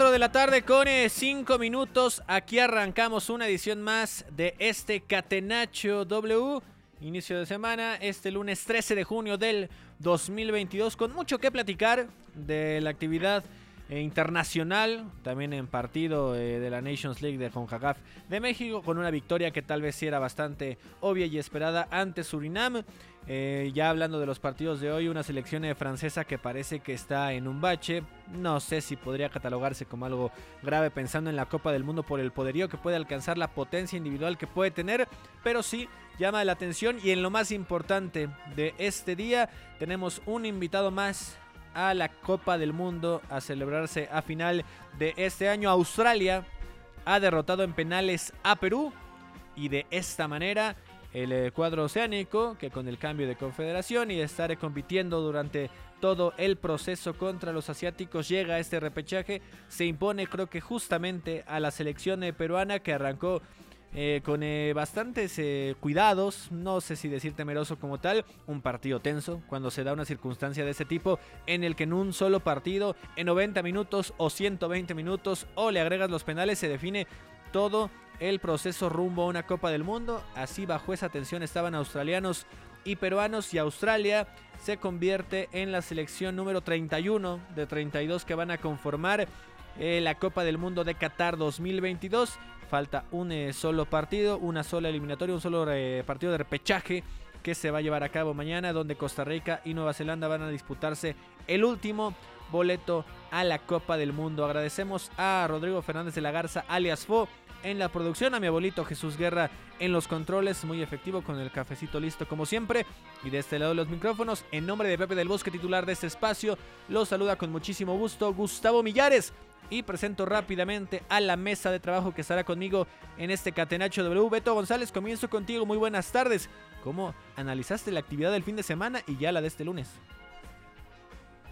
Cuatro de la tarde con 5 minutos. Aquí arrancamos una edición más de este Catenacho W. Inicio de semana, este lunes 13 de junio del 2022, con mucho que platicar de la actividad eh, internacional, también en partido eh, de la Nations League de CONCACAF de México, con una victoria que tal vez sí era bastante obvia y esperada ante Surinam. Eh, ya hablando de los partidos de hoy, una selección francesa que parece que está en un bache. No sé si podría catalogarse como algo grave pensando en la Copa del Mundo por el poderío que puede alcanzar, la potencia individual que puede tener, pero sí llama la atención y en lo más importante de este día tenemos un invitado más a la Copa del Mundo a celebrarse a final de este año. Australia ha derrotado en penales a Perú y de esta manera el eh, cuadro oceánico que con el cambio de confederación y estar compitiendo durante todo el proceso contra los asiáticos llega a este repechaje se impone creo que justamente a la selección eh, peruana que arrancó eh, con eh, bastantes eh, cuidados, no sé si decir temeroso como tal, un partido tenso cuando se da una circunstancia de ese tipo en el que en un solo partido, en 90 minutos o 120 minutos o le agregas los penales, se define todo el proceso rumbo a una Copa del Mundo. Así bajo esa tensión estaban australianos y peruanos y Australia se convierte en la selección número 31 de 32 que van a conformar eh, la Copa del Mundo de Qatar 2022. Falta un eh, solo partido, una sola eliminatoria, un solo eh, partido de repechaje que se va a llevar a cabo mañana, donde Costa Rica y Nueva Zelanda van a disputarse el último boleto a la Copa del Mundo. Agradecemos a Rodrigo Fernández de la Garza, alias Fo, en la producción, a mi abuelito Jesús Guerra en los controles, muy efectivo con el cafecito listo como siempre. Y de este lado los micrófonos, en nombre de Pepe del Bosque, titular de este espacio, los saluda con muchísimo gusto Gustavo Millares. Y presento rápidamente a la mesa de trabajo que estará conmigo en este Catenacho W. Beto González, comienzo contigo. Muy buenas tardes. ¿Cómo analizaste la actividad del fin de semana y ya la de este lunes?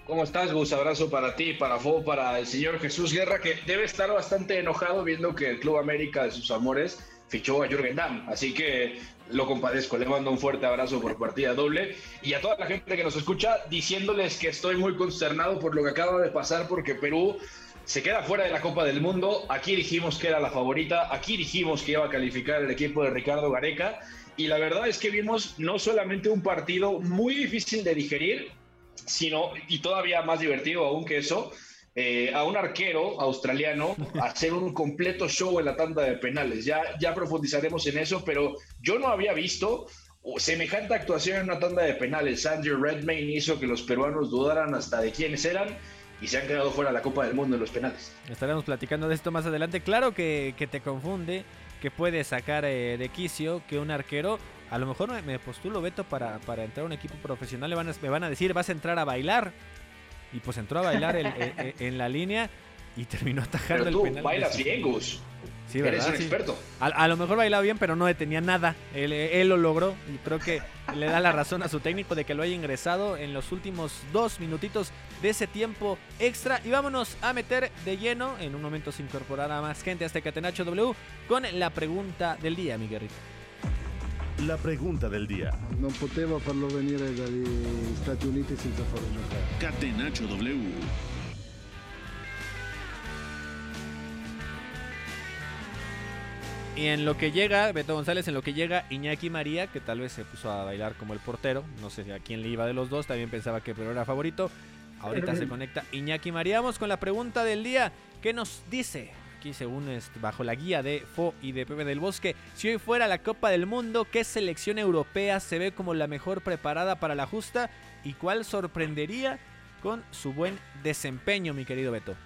¿Cómo estás, Gus? Abrazo para ti, para Fo, para el señor Jesús Guerra, que debe estar bastante enojado viendo que el Club América de sus amores fichó a Jürgen Damm. Así que lo compadezco, le mando un fuerte abrazo por partida doble. Y a toda la gente que nos escucha, diciéndoles que estoy muy consternado por lo que acaba de pasar, porque Perú se queda fuera de la Copa del Mundo. Aquí dijimos que era la favorita, aquí dijimos que iba a calificar el equipo de Ricardo Gareca. Y la verdad es que vimos no solamente un partido muy difícil de digerir, sino, y todavía más divertido aún que eso, eh, a un arquero australiano hacer un completo show en la tanda de penales. Ya, ya profundizaremos en eso, pero yo no había visto semejante actuación en una tanda de penales. Andrew Redmayne hizo que los peruanos dudaran hasta de quiénes eran y se han quedado fuera de la Copa del Mundo en los penales. Estaremos platicando de esto más adelante. Claro que, que te confunde, que puede sacar eh, de quicio que un arquero, a lo mejor me, me postulo Beto para, para entrar a un equipo profesional, le van a- me van a decir, vas a entrar a bailar. Y pues entró a bailar el- en la línea y terminó atajando Pero el tú penal. bailas bien, Gus. Sí, Eres un Sí. experto. A, a lo mejor bailaba bien, pero no detenía nada. Él, él lo logró y creo que le da la razón a su técnico de que lo haya ingresado en los últimos dos minutitos de ese tiempo extra. Y vámonos a meter de lleno, en un momento se incorporará más gente a este Catenacho W, con la pregunta del día, mi guerrito. La pregunta del día. Non poteva farlo venire dagli Stati Uniti senza farlo giocare. Catenacho W. Y en lo que llega, Beto González, en lo que llega Iñaki María, que tal vez se puso a bailar como el portero, no sé a quién le iba de los dos, también pensaba que Perú era favorito. Ahorita se conecta Iñaki María. Vamos con la pregunta del día. ¿Qué nos dice aquí según este, bajo la guía de Fo y de Pepe del Bosque, si hoy fuera la Copa del Mundo, ¿qué selección europea se ve como la mejor preparada para la justa y cuál sorprendería con su buen desempeño, mi querido Beto?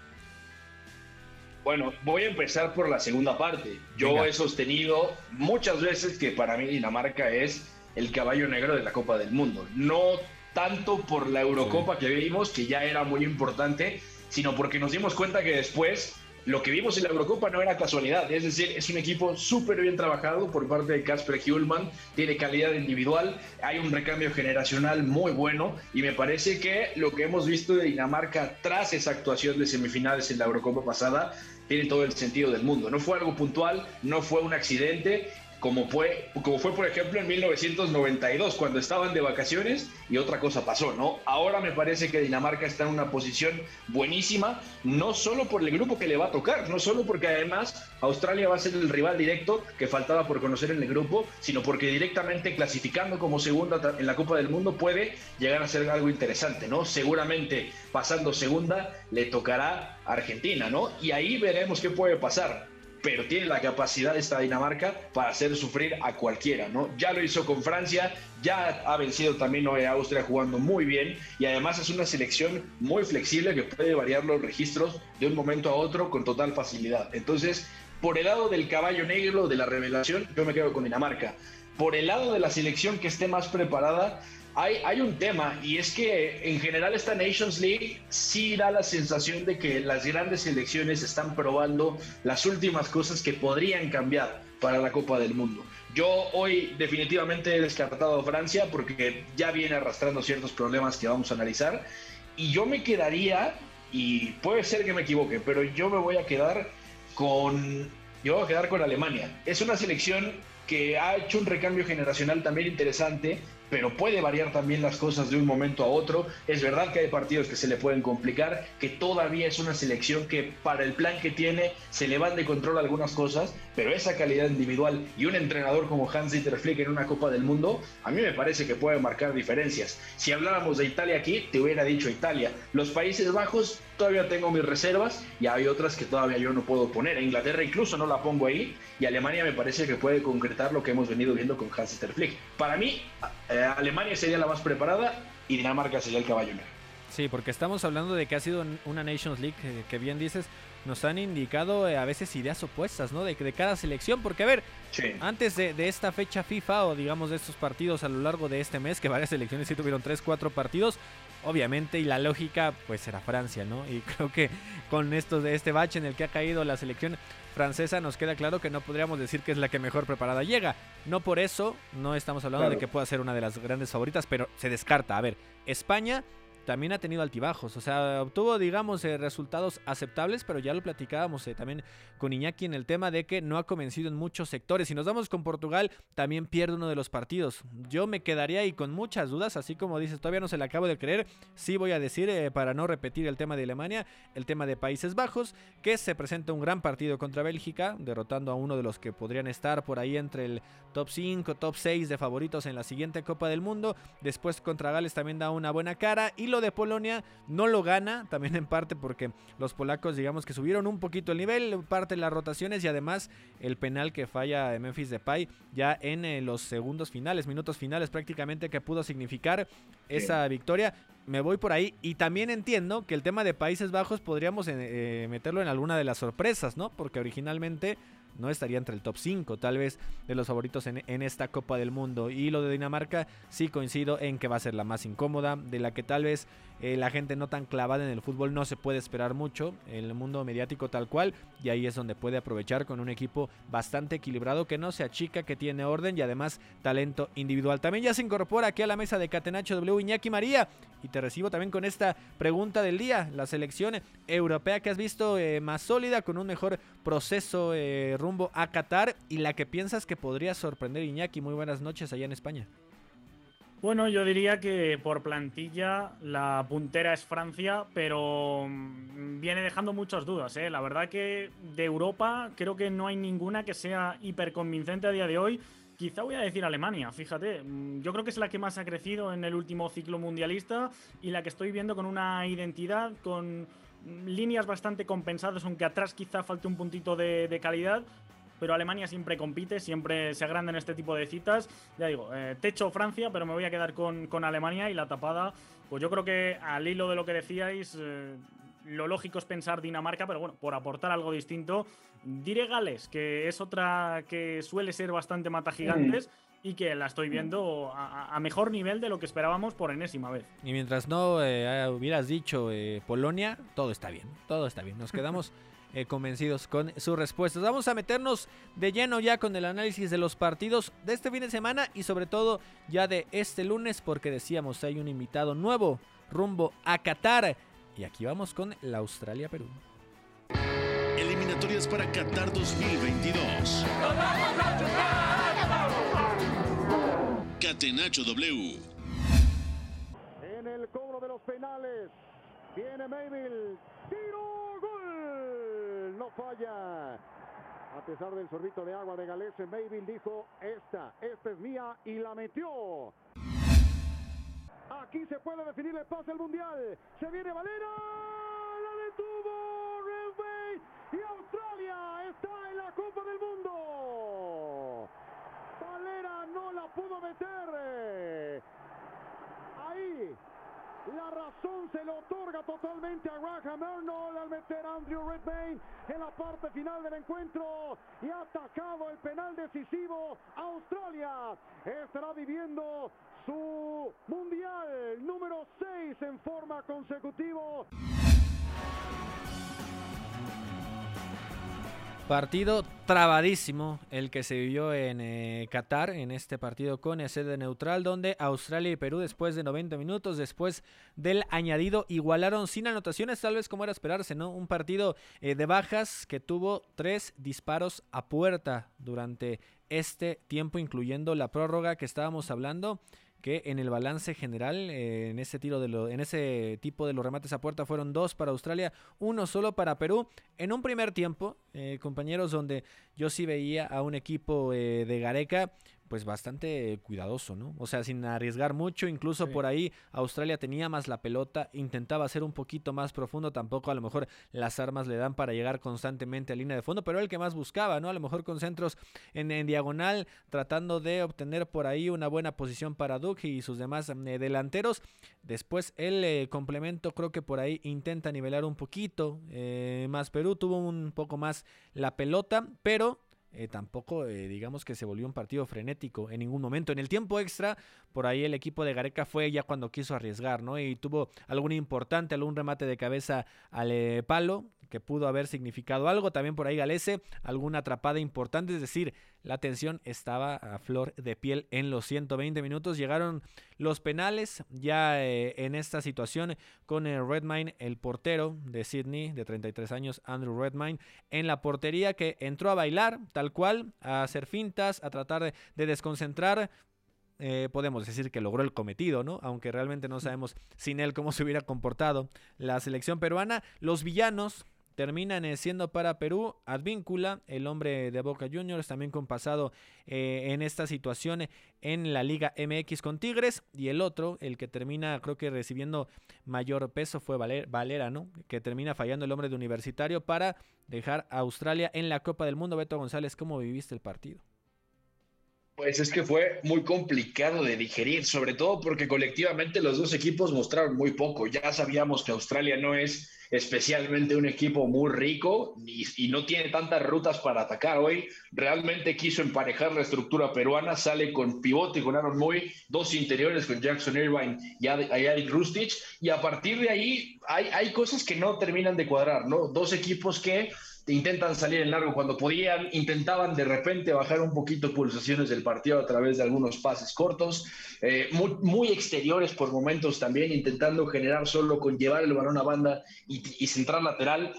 Bueno, voy a empezar por la segunda parte. Yo he sostenido muchas veces que para mí Dinamarca es el caballo negro de la Copa del Mundo. No tanto por la Eurocopa que vimos, que ya era muy importante, sino porque nos dimos cuenta que después lo que vimos en la Eurocopa no era casualidad, es decir, es un equipo súper bien trabajado por parte de Casper Hjulman, tiene calidad individual, hay un recambio generacional muy bueno y me parece que lo que hemos visto de Dinamarca tras esa actuación de semifinales en la Eurocopa pasada tiene todo el sentido del mundo. No fue algo puntual, no fue un accidente como fue, como fue por ejemplo en 1992, cuando estaban de vacaciones y otra cosa pasó, ¿no? Ahora me parece que Dinamarca está en una posición buenísima, no solo por el grupo que le va a tocar, no solo porque además Australia va a ser el rival directo que faltaba por conocer en el grupo, sino porque directamente clasificando como segunda en la Copa del Mundo puede llegar a ser algo interesante, ¿no? Seguramente pasando segunda le tocará a Argentina, ¿no? Y ahí veremos qué puede pasar pero tiene la capacidad esta Dinamarca para hacer sufrir a cualquiera, ¿no? Ya lo hizo con Francia, ya ha vencido también a Austria jugando muy bien y además es una selección muy flexible que puede variar los registros de un momento a otro con total facilidad. Entonces, por el lado del caballo negro, de la revelación, yo me quedo con Dinamarca. Por el lado de la selección que esté más preparada, hay, un tema y es que en general esta Nations League sí da la sensación de que las grandes selecciones están probando las últimas cosas que podrían cambiar para la Copa del Mundo. Yo hoy definitivamente he descartado a Francia porque ya viene arrastrando ciertos problemas que vamos a analizar y yo me quedaría, y puede ser que me equivoque, pero yo me voy a quedar con, yo voy a quedar con Alemania. Es una selección que ha hecho un recambio generacional también interesante, pero puede variar también las cosas de un momento a otro. Es verdad que hay partidos que se le pueden complicar, que todavía es una selección que para el plan que tiene se le van de control algunas cosas, pero esa calidad individual y un entrenador como Hans-Dieter Flick en una Copa del Mundo, a mí me parece que puede marcar diferencias. Si habláramos de Italia aquí, te hubiera dicho Italia. Los Países Bajos todavía tengo mis reservas y hay otras que todavía yo no puedo poner. Inglaterra incluso no la pongo ahí y Alemania me parece que puede concretar lo que hemos venido viendo con Hans-Dieter Flick. Para mí, eh, Alemania sería la más preparada y Dinamarca sería el caballo negro. Sí, porque estamos hablando de que ha sido una Nations League, que, bien dices, nos han indicado eh, a veces ideas opuestas, ¿no? De, de cada selección, porque a ver, antes de, esta fecha FIFA o digamos de estos partidos a lo largo de este mes, que varias selecciones sí tuvieron 3, 4 partidos, obviamente, y la lógica, pues era Francia, ¿no? Y creo que con esto de este bache en el que ha caído la selección francesa nos queda claro que no podríamos decir que es la que mejor preparada llega. No por eso no estamos hablando de que pueda ser una de las grandes favoritas, pero se descarta. A ver, España también ha tenido altibajos. O sea, obtuvo, digamos, eh, resultados aceptables, pero ya lo platicábamos eh, también con Iñaki en el tema de que no ha convencido en muchos sectores. Si nos damos con Portugal, también pierde uno de los partidos. Yo me quedaría ahí con muchas dudas, así como dices, todavía no se le acabo de creer. Sí voy a decir, eh, para no repetir el tema de Alemania, el tema de Países Bajos, que se presenta un gran partido contra Bélgica, derrotando a uno de los que podrían estar por ahí entre el top 5, top 6 de favoritos en la siguiente Copa del Mundo. Después contra Gales también da una buena cara y lo de Polonia no lo gana, también en parte porque los polacos digamos que subieron un poquito el nivel, parte de las rotaciones y además el penal que falla Memphis Depay ya en eh, los segundos finales, minutos finales prácticamente que pudo significar esa victoria. Me voy por ahí y también entiendo que el tema de Países Bajos podríamos eh, eh, meterlo en alguna de las sorpresas, ¿no? Porque originalmente no estaría entre el top 5 tal vez de los favoritos en, esta Copa del Mundo. Y lo de Dinamarca sí coincido en que va a ser la más incómoda, de la que tal vez eh, la gente no tan clavada en el fútbol no se puede esperar mucho, en el mundo mediático tal cual, y ahí es donde puede aprovechar con un equipo bastante equilibrado que no se achica, que tiene orden y además talento individual. También ya se incorpora aquí a la mesa de Catenacho W Iñaki María y te recibo también con esta pregunta del día, la selección europea que has visto eh, más sólida, con un mejor proceso eh, rumbo a Qatar y la que piensas que podría sorprender Iñaki. Muy buenas noches allá en España. Bueno, yo diría que por plantilla la puntera es Francia, pero mm, viene dejando muchas dudas. ¿eh? La verdad que de Europa creo que no hay ninguna que sea hiper convincente a día de hoy. Quizá voy a decir Alemania, fíjate. Mm, yo creo que es la que más ha crecido en el último ciclo mundialista y la que estoy viendo con una identidad, con líneas bastante compensadas, aunque atrás quizá falte un puntito de, calidad. Pero Alemania siempre compite, siempre se agranda en este tipo de citas. Ya digo, eh, techo Francia, pero me voy a quedar con, con, Alemania y la tapada. Pues yo creo que al hilo de lo que decíais, eh, lo lógico es pensar Dinamarca, pero bueno, por aportar algo distinto, diré Gales, que es otra que suele ser bastante mata gigantes. Y que la estoy viendo a, mejor nivel de lo que esperábamos por enésima vez. Y mientras no eh, hubieras dicho eh, Polonia, todo está bien, todo está bien. Nos quedamos eh, convencidos con sus respuestas. Vamos a meternos de lleno ya con el análisis de los partidos de este fin de semana y sobre todo ya de este lunes porque decíamos hay un invitado nuevo rumbo a Qatar. Y aquí vamos con la Australia-Perú. Eliminatorias para Qatar 2022. Catenacho W. En el cobro de los penales. Viene Mayville. Tiro. Gol. No falla. A pesar del sorbito de agua de Galese, Mayville dijo, esta, esta es mía y la metió. Aquí se puede definir el pase al Mundial. Se viene Valera. La detuvo. Y Australia está en la Copa del Mundo. Pudo meter. Ahí la razón se le otorga totalmente a Graham Arnold al meter a Andrew Redmayne en la parte final del encuentro y ha atacado el penal decisivo. Australia estará viviendo su mundial número 6 en forma consecutiva. Partido trabadísimo el que se vivió en eh, Qatar, en este partido con sede neutral, donde Australia y Perú después de 90 minutos, después del añadido, igualaron sin anotaciones, tal vez como era esperarse, ¿no? Un partido eh, de bajas que tuvo tres disparos a puerta durante este tiempo, incluyendo la prórroga que estábamos hablando que en el balance general, eh, en ese tiro de lo, en ese tipo de los remates a puerta fueron dos para Australia, uno solo para Perú. En un primer tiempo, eh, compañeros, donde yo sí veía a un equipo eh, de Gareca pues bastante cuidadoso, ¿no? O sea, sin arriesgar mucho, incluso por ahí Australia tenía más la pelota, intentaba ser un poquito más profundo, tampoco a lo mejor las armas le dan para llegar constantemente a línea de fondo, pero el que más buscaba, ¿no? A lo mejor con centros en, diagonal, tratando de obtener por ahí una buena posición para Duke y sus demás eh, delanteros. Después el eh, complemento creo que por ahí intenta nivelar un poquito eh, más Perú, tuvo un poco más la pelota, pero eh, tampoco eh, digamos que se volvió un partido frenético en ningún momento. En el tiempo extra, por ahí el equipo de Gareca fue ya cuando quiso arriesgar, ¿no? Y tuvo algún importante, algún remate de cabeza al eh, palo que pudo haber significado algo. También por ahí Galese, alguna atrapada importante, es decir, la tensión estaba a flor de piel en los 120 minutos. Llegaron los penales ya eh, en esta situación con el Redmine, el portero de Sydney de 33 años, Andrew Redmine, en la portería que entró a bailar tal cual, a hacer fintas, a tratar de, desconcentrar. Eh, podemos decir que logró el cometido, ¿no? Aunque realmente no sabemos sin él cómo se hubiera comportado la selección peruana. Los villanos terminan siendo para Perú Advíncula, el hombre de Boca Juniors, también con pasado eh, en esta situación en la Liga MX con Tigres, y el otro, el que termina creo que recibiendo mayor peso fue Valera, ¿no? Que termina fallando el hombre de Universitario para dejar a Australia en la Copa del Mundo. Beto González, ¿cómo viviste el partido? Pues es que fue muy complicado de digerir, sobre todo porque colectivamente los dos equipos mostraron muy poco. Ya sabíamos que Australia no es especialmente un equipo muy rico y, no tiene tantas rutas para atacar. Hoy realmente quiso emparejar la estructura peruana, sale con pivote con Aaron Moy, dos interiores con Jackson Irvine y Eric Rustich, y a partir de ahí hay cosas que no terminan de cuadrar, ¿no? Dos equipos que intentan salir en largo cuando podían, intentaban de repente bajar un poquito pulsaciones del partido a través de algunos pases cortos, eh, muy, exteriores por momentos también, intentando generar solo con llevar el balón a banda y, y centrar lateral.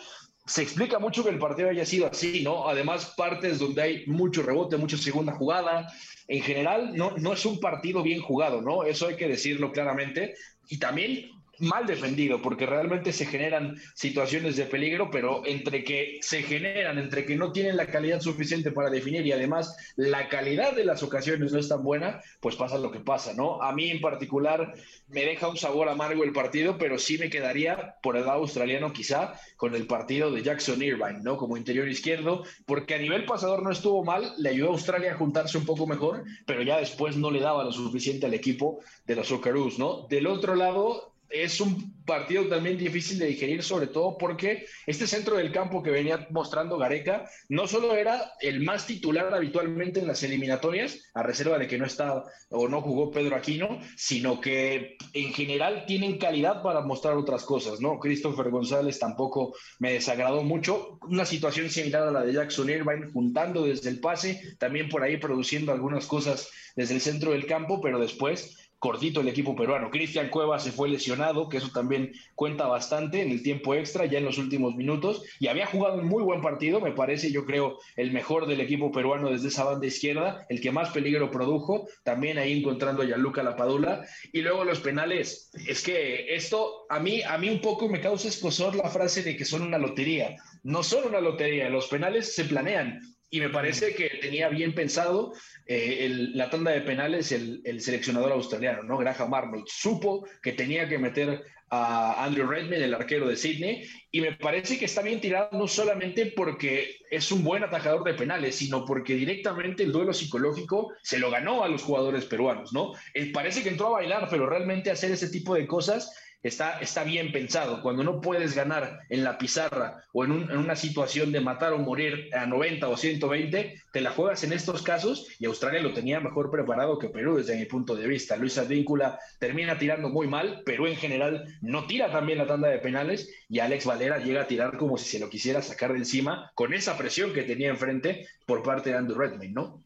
Se explica mucho que el partido haya sido así, ¿no? Además, partes donde hay mucho rebote, mucha segunda jugada. En general, no, no es un partido bien jugado, ¿no? Eso hay que decirlo claramente. Y también mal defendido, porque realmente se generan situaciones de peligro, pero entre que se generan, entre que no tienen la calidad suficiente para definir y además la calidad de las ocasiones no es tan buena, pues pasa lo que pasa, ¿no? A mí en particular me deja un sabor amargo el partido, pero sí me quedaría por el lado australiano quizá con el partido de Jackson Irvine, ¿no? Como interior izquierdo, porque a nivel pasador no estuvo mal, le ayudó a Australia a juntarse un poco mejor, pero ya después no le daba lo suficiente al equipo de los Socceroos, ¿no? Del otro lado, es un partido también difícil de digerir, sobre todo porque este centro del campo que venía mostrando Gareca no solo era el más titular habitualmente en las eliminatorias, a reserva de que no está o no jugó Pedro Aquino, sino que en general tienen calidad para mostrar otras cosas, ¿no? Christopher González tampoco me desagradó mucho, una situación similar a la de Jackson Irvine, juntando desde el pase, también por ahí produciendo algunas cosas desde el centro del campo, pero después cortito el equipo peruano. Cristian Cueva se fue lesionado, que eso también cuenta bastante en el tiempo extra, ya en los últimos minutos, y había jugado un muy buen partido, me parece, yo creo, el mejor del equipo peruano desde esa banda izquierda, el que más peligro produjo, también ahí encontrando a Gianluca Lapadula, y luego los penales, es que esto a mí, a mí un poco me causa escosor la frase de que son una lotería. No son una lotería, los penales se planean, y me parece que tenía bien pensado eh, la tanda de penales el, seleccionador australiano, ¿no? Graham Arnold. Supo que tenía que meter a Andrew Redmayne, el arquero de Sydney, y me parece que está bien tirado no solamente porque es un buen atajador de penales, sino porque directamente el duelo psicológico se lo ganó a los jugadores peruanos, ¿no? Eh, parece que entró a bailar, pero realmente hacer ese tipo de cosas está, está bien pensado. Cuando no puedes ganar en la pizarra o en, una situación de matar o morir a 90 o 120, te la juegas en estos casos y Australia lo tenía mejor preparado que Perú desde mi punto de vista. Luis Advíncula termina tirando muy mal, Perú en general no tira también la tanda de penales y Alex Valera llega a tirar como si se lo quisiera sacar de encima con esa presión que tenía enfrente por parte de Andrew Redmayne, ¿no?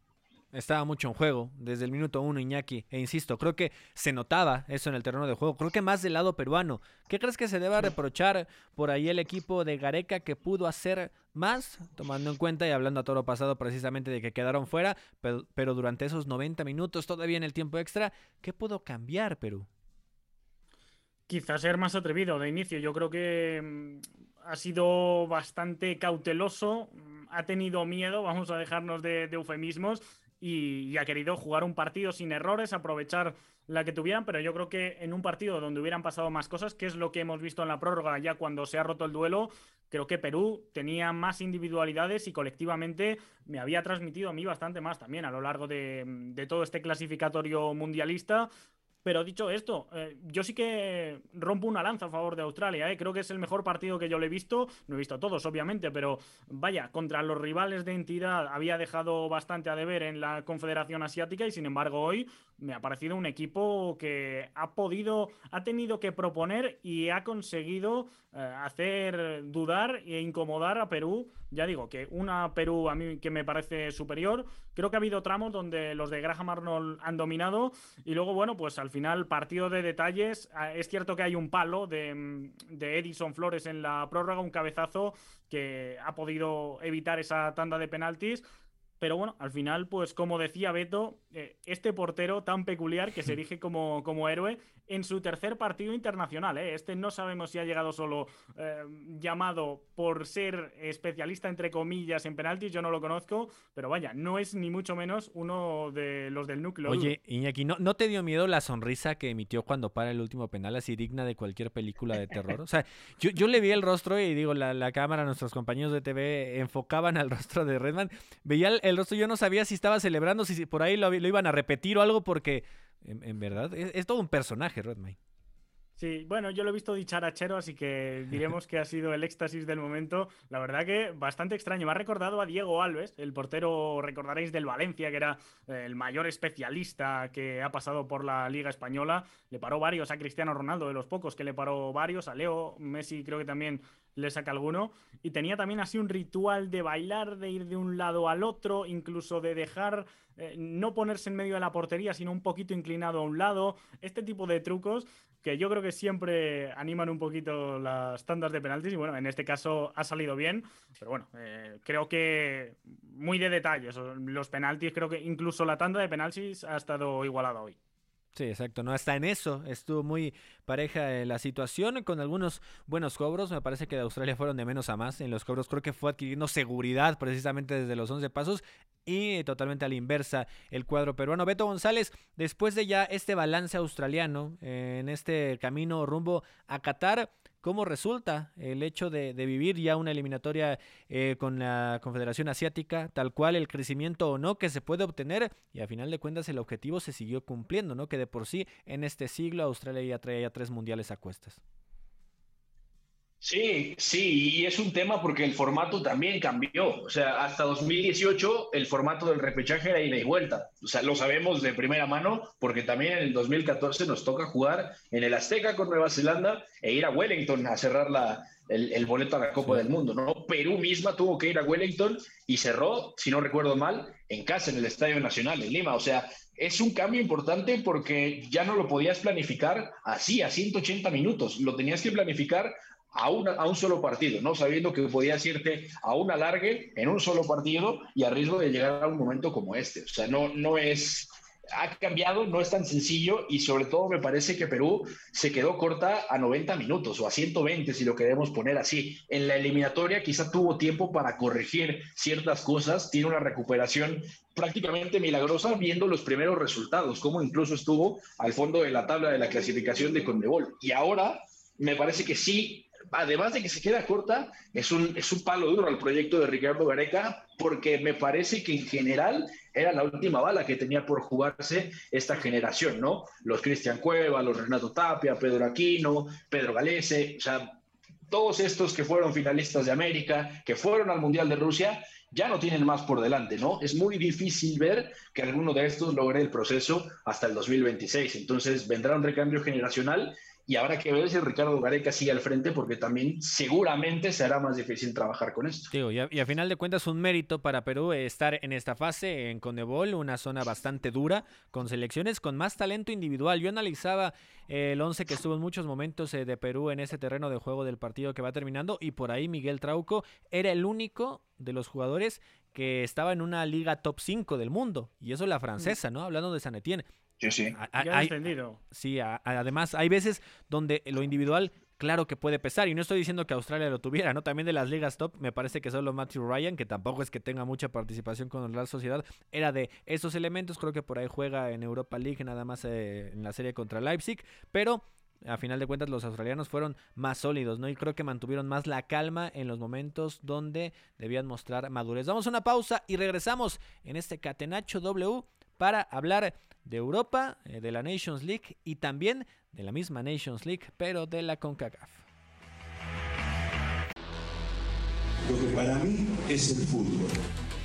Estaba mucho en juego desde el minuto uno, Iñaki. E insisto, creo que se notaba eso en el terreno de juego. Creo que más del lado peruano. ¿Qué crees que se deba reprochar por ahí el equipo de Gareca que pudo hacer más, tomando en cuenta y hablando a todo lo pasado precisamente de que quedaron fuera, pero, pero durante esos 90 minutos, todavía en el tiempo extra, ¿qué pudo cambiar Perú? Quizás ser más atrevido de inicio. Yo creo que mm, ha sido bastante cauteloso, mm, ha tenido miedo, vamos a dejarnos de eufemismos, y, ha querido jugar un partido sin errores, aprovechar la que tuvieran, pero yo creo que en un partido donde hubieran pasado más cosas, que es lo que hemos visto en la prórroga ya cuando se ha roto el duelo, creo que Perú tenía más individualidades y colectivamente me había transmitido a mí bastante más también a lo largo de todo este clasificatorio mundialista. Pero dicho esto, eh, yo sí que rompo una lanza a favor de Australia. Eh. Creo que es el mejor partido que yo le he visto. No he visto todos, obviamente, pero vaya, contra los rivales de entidad había dejado bastante a deber en la Confederación Asiática y sin embargo hoy me ha parecido un equipo que ha podido, ha tenido que proponer y ha conseguido eh, hacer dudar e incomodar a Perú. Ya digo que una Perú a mí que me parece superior. Creo que ha habido tramos donde los de Graham Arnold han dominado y luego, bueno, pues al final partido de detalles. Ah, es cierto que hay un palo de, de Edison Flores en la prórroga, un cabezazo que ha podido evitar esa tanda de penaltis pero bueno, al final, pues como decía Beto, eh, este portero tan peculiar que se erige como, como héroe en su tercer partido internacional. ¿eh? Este no sabemos si ha llegado solo eh, llamado por ser especialista, entre comillas, en penaltis, yo no lo conozco, pero vaya, no es ni mucho menos uno de los del núcleo. Oye, Iñaki, ¿no, ¿no te dio miedo la sonrisa que emitió cuando para el último penal, así digna de cualquier película de terror? O sea, yo, yo le vi el rostro y digo, la, la cámara, nuestros compañeros de TV enfocaban al rostro de Redman, veía el, el rostro, yo no sabía si estaba celebrando, si por ahí lo, iban a repetir o algo, porque en, verdad, es, todo un personaje, Rodmay. Sí, bueno, yo lo he visto dicharachero, así que diremos que ha sido el éxtasis del momento. La verdad que bastante extraño. Me ha recordado a Diego Alves, el portero, recordaréis, del Valencia, que era eh, el mayor especialista que ha pasado por la Liga Española. Le paró varios a Cristiano Ronaldo, de los pocos que le paró varios. A Leo Messi creo que también le saca alguno. Y tenía también así un ritual de bailar, de ir de un lado al otro, incluso de dejar eh, no ponerse en medio de la portería, sino un poquito inclinado a un lado. Este tipo de trucos que yo creo que siempre animan un poquito las tandas de penaltis. Y bueno, en este caso ha salido bien. Pero bueno, eh, creo que muy de detalles. Los penaltis, creo que incluso la tanda de penaltis ha estado igualada hoy. Sí, exacto. No, hasta en eso estuvo muy pareja eh, la situación, con algunos buenos cobros. Me parece que de Australia fueron de menos a más. En los cobros creo que fue adquiriendo seguridad precisamente desde los 11 pasos y totalmente a la inversa el cuadro peruano. Beto González, después de ya este balance australiano eh, en este camino rumbo a Qatar, cómo resulta el hecho de, vivir ya una eliminatoria eh, con la Confederación Asiática, tal cual el crecimiento o no que se puede obtener y a final de cuentas el objetivo se siguió cumpliendo, ¿no? Que de por sí en este siglo Australia ya traía tres mundiales a cuestas. Sí, sí, y es un tema porque el formato también cambió. O sea, hasta 2018 el formato del repechaje era ida y vuelta. O sea, lo sabemos de primera mano porque también en el 2014 nos toca jugar en el Azteca con Nueva Zelanda e ir a Wellington a cerrar la, el, boleto a la Copa del Mundo, ¿no? Perú misma tuvo que ir a Wellington y cerró, si no recuerdo mal, en casa, en el Estadio Nacional, en Lima. O sea, es un cambio importante porque ya no lo podías planificar así, a 180 minutos. Lo tenías que planificar a, a un solo partido, ¿no? Sabiendo que podías irte a un alargue en un solo partido y a riesgo de llegar a un momento como este. O sea, no, no es ha cambiado, no es tan sencillo y sobre todo me parece que Perú se quedó corta a 90 minutos o a 120 si lo queremos poner así. En la eliminatoria quizá tuvo tiempo para corregir ciertas cosas, tiene una recuperación prácticamente milagrosa viendo los primeros resultados, como incluso estuvo al fondo de la tabla de la clasificación de Conmebol. Y ahora me parece que sí además de que se queda corta, es un, es un palo duro al proyecto de Ricardo Gareca, porque me parece que en general era la última bala que tenía por jugarse esta generación, ¿no? Los Cristian Cueva, los Renato Tapia, Pedro Aquino, Pedro Galese, o sea, todos estos que fueron finalistas de América, que fueron al Mundial de Rusia, ya no tienen más por delante, ¿no? Es muy difícil ver que alguno de estos logre el proceso hasta el 2026. Entonces vendrá un recambio generacional y habrá que ver si Ricardo Gareca sigue al frente porque también seguramente será más difícil trabajar con esto. Digo, y, a, final de cuentas un mérito para Perú estar en esta fase en Conebol, una zona bastante dura, con selecciones con más talento individual. Yo analizaba el 11 que estuvo en muchos momentos eh, de Perú en ese terreno de juego del partido que va terminando y por ahí Miguel Trauco era el único de los jugadores que estaba en una liga top 5 del mundo, y eso la francesa, ¿no? Hablando de San Sí, sí. ya entendido. Sí, además hay veces donde lo individual claro que puede pesar. Y no estoy diciendo que Australia lo tuviera, ¿no? También de las ligas top, me parece que solo Matthew Ryan, que tampoco es que tenga mucha participación con la Sociedad, era de esos elementos. Creo que por ahí juega en Europa League, nada más eh, en la serie contra Leipzig. Pero a final de cuentas los australianos fueron más sólidos, ¿no? Y creo que mantuvieron más la calma en los momentos donde debían mostrar madurez. Damos una pausa y regresamos en este Catenacho W para hablar de Europa, eh, de la Nations League y también de la misma Nations League, pero de la CONCACAF. Lo que para mí es el fútbol.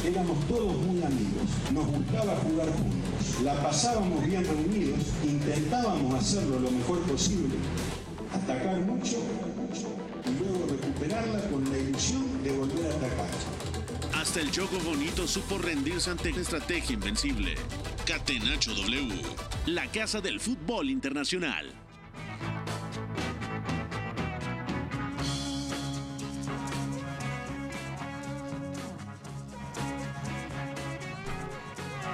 Éramos todos muy amigos, nos gustaba jugar juntos, la pasábamos bien reunidos, intentábamos hacerlo lo mejor posible, atacar mucho y luego recuperarla con la ilusión de volver a atacar. Hasta el Choco Bonito supo rendirse ante una estrategia invencible. Catenacho W, la casa del fútbol internacional.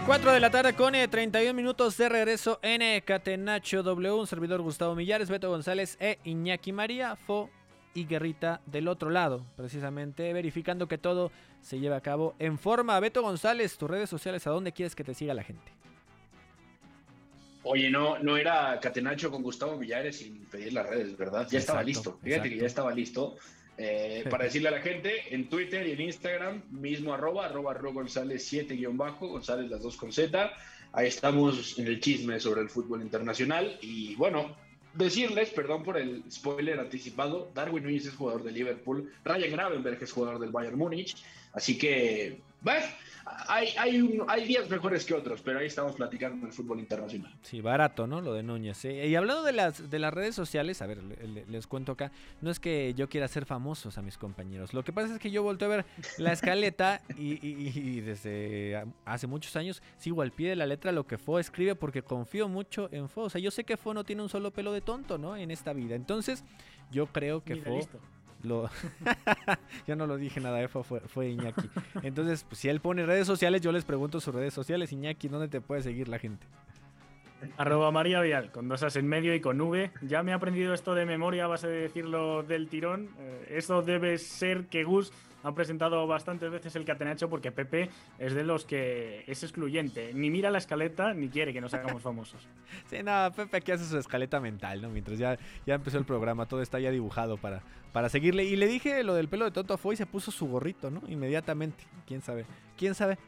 Cuatro de la tarde con 31 eh, minutos de regreso en eh, Catenacho W. Un servidor Gustavo Millares, Beto González e Iñaki María. Fo y Guerrita del otro lado, precisamente verificando que todo se lleva a cabo en forma. Beto González, tus redes sociales, ¿a dónde quieres que te siga la gente? Oye, no, no era Catenacho con Gustavo Villares sin pedir las redes, ¿verdad? Ya estaba listo. Fíjate que ya estaba listo. Eh, para decirle a la gente, en Twitter y en Instagram, mismo arroba, arroba González 7 guion bajo, González las dos con Z. Ahí estamos en el chisme sobre el fútbol internacional. Y bueno, decirles, perdón por el spoiler anticipado, Darwin Núñez es jugador de Liverpool, Ryan Gravenberg es jugador del Bayern Múnich, así que, bueno, hay, hay, hay días mejores que otros, pero ahí estamos platicando del fútbol internacional. Sí, barato, ¿no? Lo de Núñez. Y hablando de las, de las redes sociales, a ver, les cuento acá, no es que yo quiera ser famosos a mis compañeros. Lo que pasa es que yo volteo a ver la escaleta y, desde hace muchos años sigo al pie de la letra lo que Fo escribe porque confío mucho en Fo. O sea, yo sé que Fo no tiene un solo pelo de tonto, ¿no? En esta vida. Entonces, yo creo que Fo... Lo... yo no lo dije nada, Efa fue, fue Iñaki. Entonces, pues, si él pone redes sociales, yo les pregunto sus redes sociales. Iñaki, ¿dónde te puede seguir la gente? Arroba María Vial, con dos as en medio y con V. Ya me he aprendido esto de memoria a base de decirlo del tirón. Eh, esto debe ser que Gus ha presentado bastantes veces el catenacho porque Pepe es de los que es excluyente. Ni mira la escaleta ni quiere que nos hagamos famosos. Sí, nada, Pepe aquí hace su escaleta mental, ¿no? Mientras ya, ya empezó el programa, todo está ya dibujado para, para seguirle. Y le dije lo del pelo de tonto a Foy, se puso su gorrito, ¿no? Inmediatamente. ¿Quién sabe? ¿Quién sabe?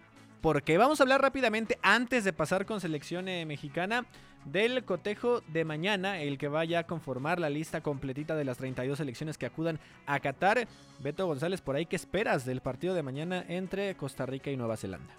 Porque vamos a hablar rápidamente, antes de pasar con selección eh, mexicana, del cotejo de mañana, el que vaya a conformar la lista completita de las 32 selecciones que acudan a Qatar. Beto González, por ahí, ¿qué esperas del partido de mañana entre Costa Rica y Nueva Zelanda?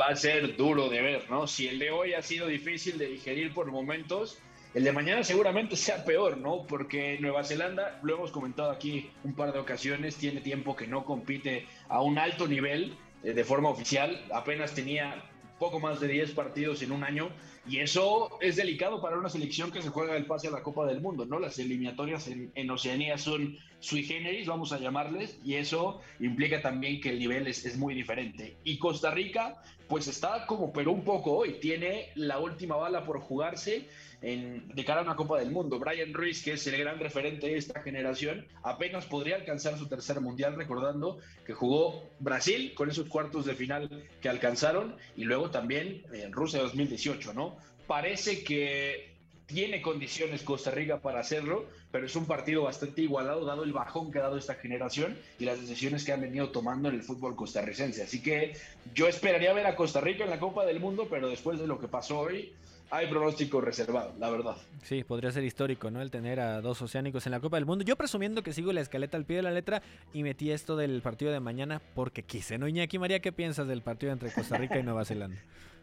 Va a ser duro de ver, ¿no? Si el de hoy ha sido difícil de digerir por momentos, el de mañana seguramente sea peor, ¿no? Porque Nueva Zelanda, lo hemos comentado aquí un par de ocasiones, tiene tiempo que no compite a un alto nivel de forma oficial, apenas tenía poco más de 10 partidos en un año y eso es delicado para una selección que se juega el pase a la Copa del Mundo, ¿no? Las eliminatorias en, Oceanía son sui generis, vamos a llamarles, y eso implica también que el nivel es, es, muy diferente. Y Costa Rica, pues está como pero un poco hoy, tiene la última bala por jugarse de cara a una Copa del Mundo. Brian Ruiz, que es el gran referente de esta generación, apenas podría alcanzar su tercer mundial, recordando que jugó Brasil con esos cuartos de final que alcanzaron y luego también en Rusia 2018, ¿no? Parece que tiene condiciones Costa Rica para hacerlo, pero es un partido bastante igualado dado el bajón que ha dado esta generación y las decisiones que han venido tomando en el fútbol costarricense. Así que yo esperaría ver a Costa Rica en la Copa del Mundo, pero después de lo que pasó hoy, hay pronóstico reservado, la verdad. Sí, podría ser histórico, ¿no? El tener a dos oceánicos en la Copa del Mundo. Yo presumiendo que sigo la escaleta al pie de la letra y metí esto del partido de mañana porque quise, ¿no? Iñaki María, ¿qué piensas del partido entre Costa Rica y Nueva Zelanda?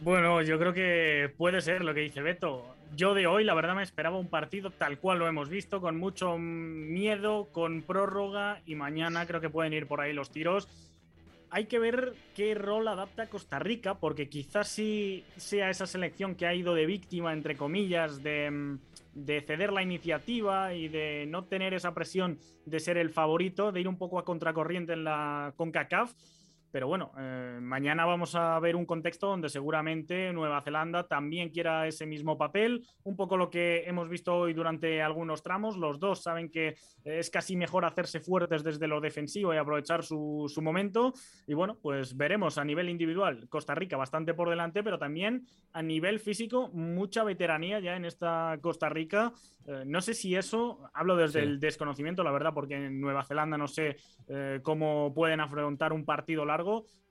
Bueno, yo creo que puede ser lo que dice Beto. Yo de hoy, la verdad, me esperaba un partido tal cual lo hemos visto, con mucho miedo, con prórroga, y mañana creo que pueden ir por ahí los tiros hay que ver qué rol adapta Costa Rica, porque quizás sí sea esa selección que ha ido de víctima, entre comillas, de, de, ceder la iniciativa y de no tener esa presión de ser el favorito, de ir un poco a contracorriente en la CONCACAF. Pero bueno, eh, mañana vamos a ver un contexto donde seguramente Nueva Zelanda también quiera ese mismo papel, un poco lo que hemos visto hoy durante algunos tramos. Los dos saben que es casi mejor hacerse fuertes desde lo defensivo y aprovechar su, momento. Y bueno, pues veremos a nivel individual Costa Rica bastante por delante, pero también a nivel físico mucha veteranía ya en esta Costa Rica. Eh, no sé si eso, hablo desde el desconocimiento, la verdad, porque en Nueva Zelanda no sé eh, cómo pueden afrontar un partido largo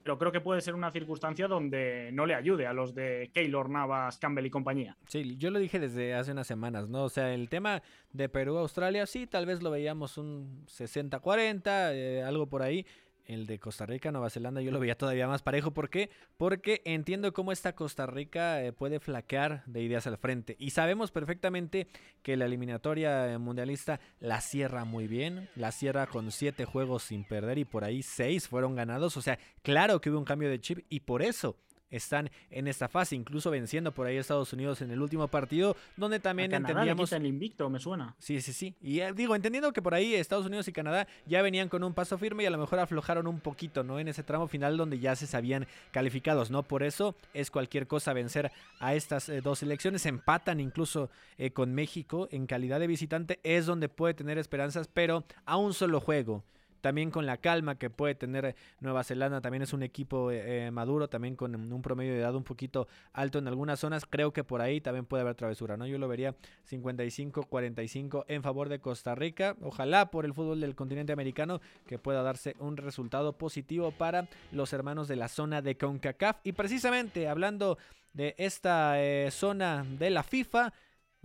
pero creo que puede ser una circunstancia donde no le ayude a los de Keylor, Navas, Campbell y compañía. Sí, yo lo dije desde hace unas semanas, ¿no? O sea, el tema de Perú-Australia, sí, tal vez lo veíamos un 60-40, eh, algo por ahí, el de Costa Rica, Nueva Zelanda, yo lo veía todavía más parejo. ¿Por qué? Porque entiendo cómo esta Costa Rica eh, puede flaquear de ideas al frente. Y sabemos perfectamente que la eliminatoria eh, mundialista la cierra muy bien. La cierra con siete juegos sin perder y por ahí seis fueron ganados. O sea, claro que hubo un cambio de chip y por eso están en esta fase, incluso venciendo por ahí a Estados Unidos en el último partido, donde también a entendíamos. el invicto, me suena. Sí, sí, sí. Y eh, digo, entendiendo que por ahí Estados Unidos y Canadá ya venían con un paso firme y a lo mejor aflojaron un poquito, ¿no? En ese tramo final donde ya se sabían calificados, ¿no? Por eso es cualquier cosa vencer a estas eh, dos selecciones. Empatan incluso eh, con México en calidad de visitante, es donde puede tener esperanzas, pero a un solo juego también con la calma que puede tener Nueva Zelanda, también es un equipo eh, maduro, también con un promedio de edad un poquito alto en algunas zonas, creo que por ahí también puede haber travesura, ¿no? Yo lo vería 55-45 en favor de Costa Rica, ojalá por el fútbol del continente americano que pueda darse un resultado positivo para los hermanos de la zona de CONCACAF y precisamente hablando de esta eh, zona de la FIFA,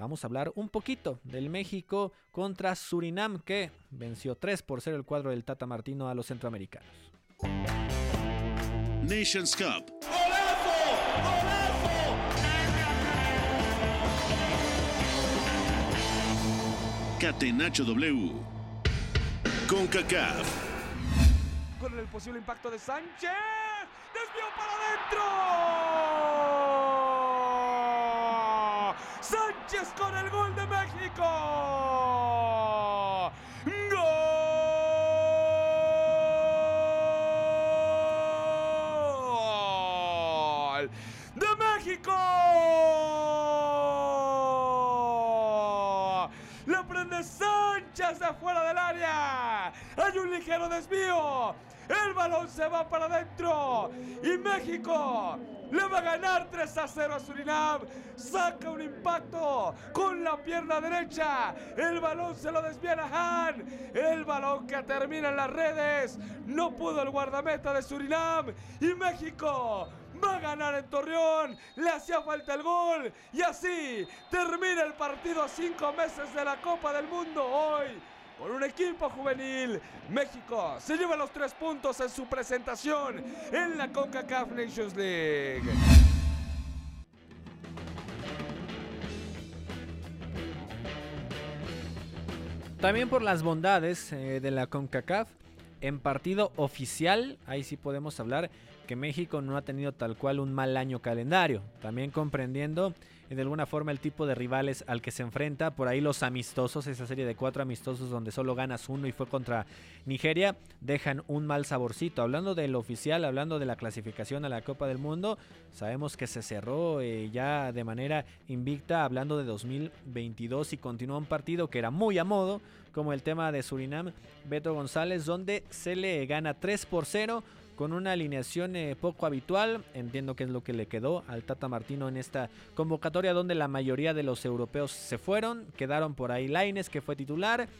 Vamos a hablar un poquito del México contra Surinam que venció 3 por 0 el cuadro del Tata Martino a los centroamericanos. Nations Cup. Catenacho W. Con CACAF. Con el posible impacto de Sánchez. Desvió para adentro. Sánchez con el gol de México. ¡Gol! ¡De México! ¡La prende Sánchez de afuera del área! ¡Hay un ligero desvío! El balón se va para adentro y México le va a ganar 3 a 0 a Surinam. Saca un impacto con la pierna derecha. El balón se lo desvía a Han. El balón que termina en las redes. No pudo el guardameta de Surinam. Y México va a ganar en Torreón. Le hacía falta el gol. Y así termina el partido cinco meses de la Copa del Mundo hoy. Por un equipo juvenil, México se lleva los tres puntos en su presentación en la CONCACAF Nations League. También por las bondades eh, de la CONCACAF, en partido oficial, ahí sí podemos hablar que México no ha tenido tal cual un mal año calendario. También comprendiendo de alguna forma el tipo de rivales al que se enfrenta. Por ahí los amistosos, esa serie de cuatro amistosos donde solo ganas uno y fue contra Nigeria, dejan un mal saborcito. Hablando del oficial, hablando de la clasificación a la Copa del Mundo, sabemos que se cerró eh, ya de manera invicta, hablando de 2022 y continúa un partido que era muy a modo, como el tema de Surinam, Beto González, donde se le gana 3 por 0 con una alineación eh, poco habitual. Entiendo que es lo que le quedó al Tata Martino en esta convocatoria donde la mayoría de los europeos se fueron. Quedaron por ahí Laines que fue titular.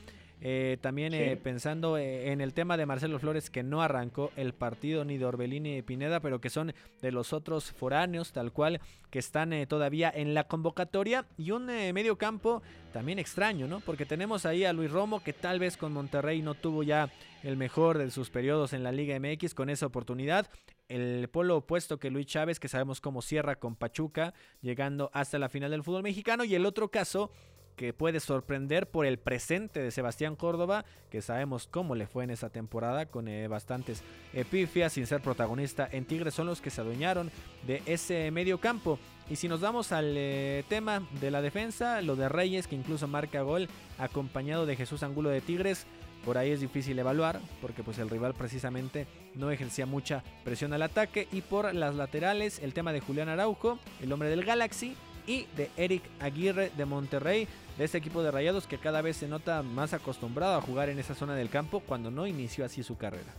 Eh, también eh, pensando eh, en el tema de Marcelo Flores que no arrancó el partido ni de Orbelín ni de Pineda, pero que son de los otros foráneos tal cual que están todavía en la convocatoria y un medio campo también extraño, ¿no? Porque tenemos ahí a Luis Romo que tal vez con Monterrey no tuvo ya el mejor de sus periodos en la Liga MX con esa oportunidad. El polo opuesto que Luis Chávez, que sabemos cómo cierra con Pachuca, llegando hasta la final del fútbol mexicano. Y el otro caso que puede sorprender por el presente de Sebastián Córdoba, que sabemos cómo le fue en esa temporada con eh, bastantes epifias sin ser protagonista en Tigres, son los que se adueñaron de ese medio campo. Y si nos vamos al eh, tema de la defensa, lo de Reyes, que incluso marca gol acompañado de Jesús Angulo de Tigres, por ahí es difícil evaluar porque pues el rival precisamente no ejercía mucha presión al ataque y por las laterales el tema de Julián Araujo, el hombre del Galaxy y de Eric Aguirre de Monterrey, de este equipo de Rayados que cada vez se nota más acostumbrado a jugar en esa zona del campo cuando no inició así su carrera.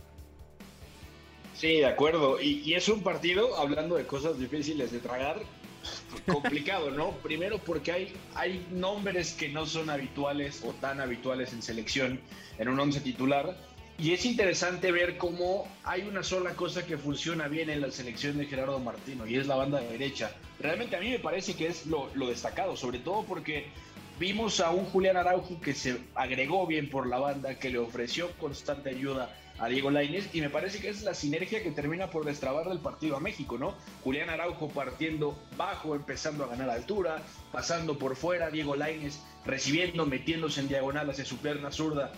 Sí, de acuerdo. Y, es un partido, hablando de cosas difíciles de tragar, complicado, ¿no? Primero porque hay, hay nombres que no son habituales o tan habituales en selección en un once titular. Y es interesante ver cómo hay una sola cosa que funciona bien en la selección de Gerardo Martino y es la banda derecha. Realmente a mí me parece que es lo, lo destacado, sobre todo porque vimos a un Julián Araujo que se agregó bien por la banda, que le ofreció constante ayuda a Diego Lainez y me parece que es la sinergia que termina por destrabar del partido a México, ¿no? Julián Araujo partiendo bajo, empezando a ganar altura, pasando por fuera, Diego Lainez recibiendo, metiéndose en diagonal hacia su pierna zurda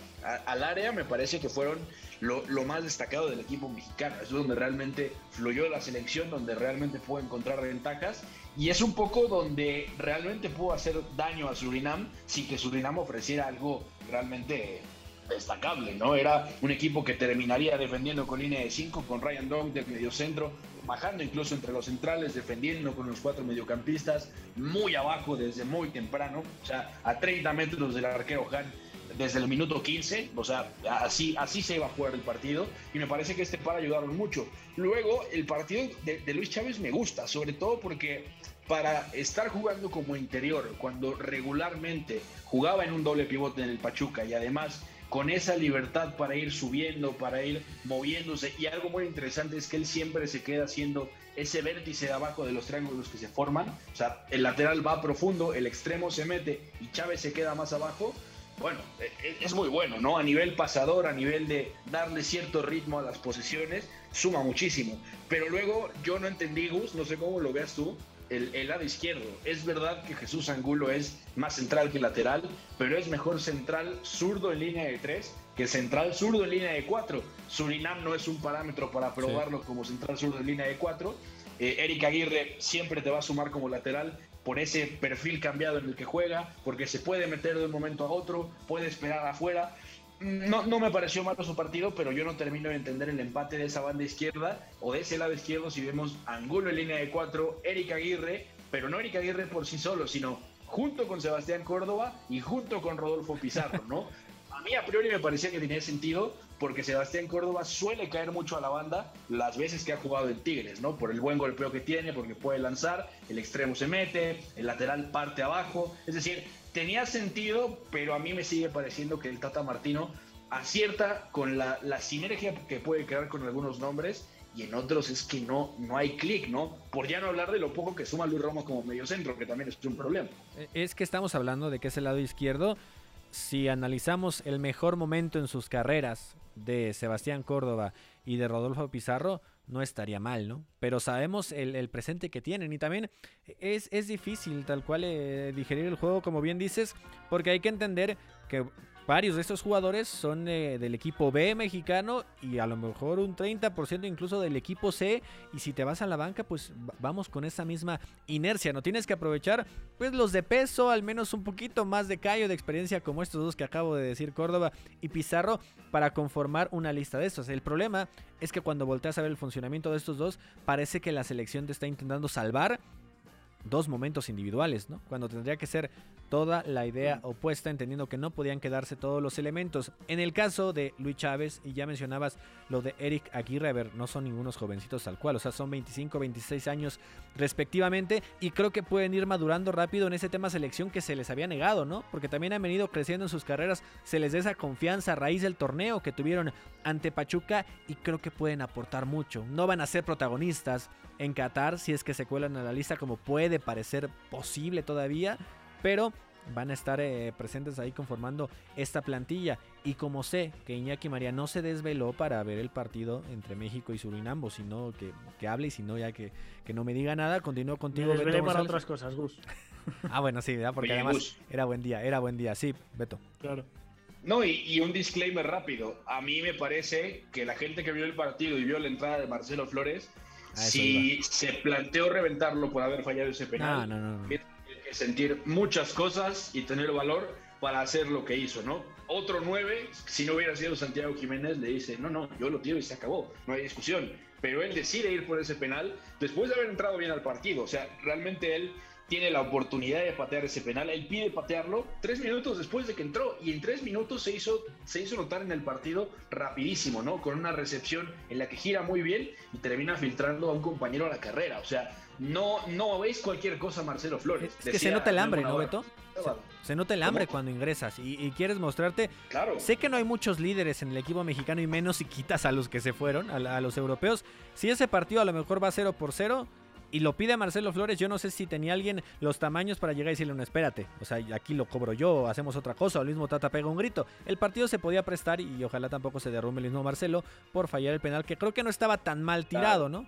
al área, me parece que fueron lo, más destacado del equipo mexicano. Es donde realmente fluyó la selección, donde realmente pudo encontrar ventajas y es un poco donde realmente pudo hacer daño a Surinam sin que Surinam ofreciera algo realmente destacable, ¿no? Era un equipo que terminaría defendiendo con línea de 5, con Ryan Dong del mediocentro, bajando incluso entre los centrales, defendiendo con los cuatro mediocampistas, muy abajo desde muy temprano, o sea, a 30 metros del arquero Han desde el minuto 15, o sea, así, así se iba a jugar el partido y me parece que este para ayudaron mucho. Luego, el partido de Luis Chávez me gusta, sobre todo porque para estar jugando como interior, cuando regularmente jugaba en un doble pivote en el Pachuca y además con esa libertad para ir subiendo, para ir moviéndose. Y algo muy interesante es que él siempre se queda haciendo ese vértice de abajo de los triángulos que se forman. O sea, el lateral va profundo, el extremo se mete y Chávez se queda más abajo. Bueno, e, e, es muy bueno, ¿no? A nivel pasador, a nivel de darle cierto ritmo a las posiciones, suma muchísimo. Pero luego yo no entendí, Gus, no sé cómo lo veas tú, el, lado izquierdo. Es verdad que Jesús Angulo es más central que lateral, pero es mejor central zurdo en línea de 3 que central zurdo en línea de 4. Surinam no es un parámetro para probarlo como central zurdo en línea de 4. Eh, Eric Aguirre siempre te va a sumar como lateral por ese perfil cambiado en el que juega, porque se puede meter de un momento a otro, puede esperar afuera no, no me pareció malo su partido, pero yo no termino de entender el empate de esa banda izquierda o de ese lado izquierdo si vemos Angulo en línea de cuatro, Eric Aguirre, pero no Eric Aguirre por sí solo, sino junto con Sebastián Córdoba y junto con Rodolfo Pizarro, ¿no? A mí a priori me parecía que tenía sentido porque Sebastián Córdoba suele caer mucho a la banda las veces que ha jugado en Tigres, ¿no? Por el buen golpeo que tiene, porque puede lanzar, el extremo se mete, el lateral parte abajo, es decir, tenía sentido, pero a mí me sigue pareciendo que el Tata Martino acierta con la, la sinergia que puede crear con algunos nombres y en otros es que no, no hay clic, ¿no? Por ya no hablar de lo poco que suma Luis Romo como mediocentro, que también es un problema. Es que estamos hablando de que es el lado izquierdo. Si analizamos el mejor momento en sus carreras de Sebastián Córdoba y de Rodolfo Pizarro, no estaría mal, ¿no? Pero sabemos el, presente que tienen y también es, es difícil tal cual eh, digerir el juego, como bien dices, porque hay que entender que varios de estos jugadores son eh, del equipo B mexicano y a lo mejor un 30% incluso del equipo C. Y si te vas a la banca, pues vamos con esa misma inercia. No tienes que aprovechar, pues los de peso, al menos un poquito más de callo, de experiencia, como estos dos que acabo de decir, Córdoba y Pizarro, para conformar una lista de estos. El problema es que cuando volteas a ver el funcionamiento de estos dos, parece que la selección te está intentando salvar dos momentos individuales, ¿no? Cuando tendría que ser toda la idea opuesta, entendiendo que no podían quedarse todos los elementos. En el caso de Luis Chávez, y ya mencionabas lo de Eric Aguirre, a ver, no son ningunos jovencitos tal cual, o sea, son 25, 26 años respectivamente, y creo que pueden ir madurando rápido en ese tema selección que se les había negado, ¿no? Porque también han venido creciendo en sus carreras, se les da esa confianza a raíz del torneo que tuvieron ante Pachuca y creo que pueden aportar mucho. No van a ser protagonistas en Qatar si es que se cuelan a la lista como puede parecer posible todavía, pero van a estar eh, presentes ahí conformando esta plantilla. Y como sé que Iñaki María no se desveló para ver el partido entre México y Surinam, sino que, que hable y si no, ya que, que no me diga nada, continúo contigo. Me desvelé Beto para otras cosas, Gus. Ah, bueno, sí, ¿verdad? porque Oye, además Gus. era buen día, era buen día. Sí, Beto. Claro. No, y, y un disclaimer rápido. A mí me parece que la gente que vio el partido y vio la entrada de Marcelo Flores, si se planteó reventarlo por haber fallado ese penal, no, no. no. tiene que sentir muchas cosas y tener valor para hacer lo que hizo, ¿no? Otro 9, si no hubiera sido Santiago Jiménez, le dice, no, no, yo lo tiro y se acabó, no hay discusión. Pero él decide ir por ese penal después de haber entrado bien al partido. O sea, realmente él tiene la oportunidad de patear ese penal, él pide patearlo tres minutos después de que entró y en tres minutos se hizo, se hizo notar en el partido rapidísimo, ¿no? Con una recepción en la que gira muy bien y termina filtrando a un compañero a la carrera. O sea, no, no veis cualquier cosa Marcelo Flores. Es que se nota el hambre, ¿no. Beto? Se, se nota el hambre cuando ingresas y, y quieres mostrarte. Claro. Sé que no hay muchos líderes en el equipo mexicano y menos si quitas a los que se fueron, a, a los europeos. Si ese partido a lo mejor va 0 por 0 y lo pide Marcelo Flores, yo no sé si tenía alguien los tamaños para llegar y decirle, no, espérate, o sea, aquí lo cobro yo, hacemos otra cosa, o el mismo Tata pega un grito. El partido se podía prestar y ojalá tampoco se derrumbe el mismo Marcelo por fallar el penal, que creo que no estaba tan mal tirado, ¿no?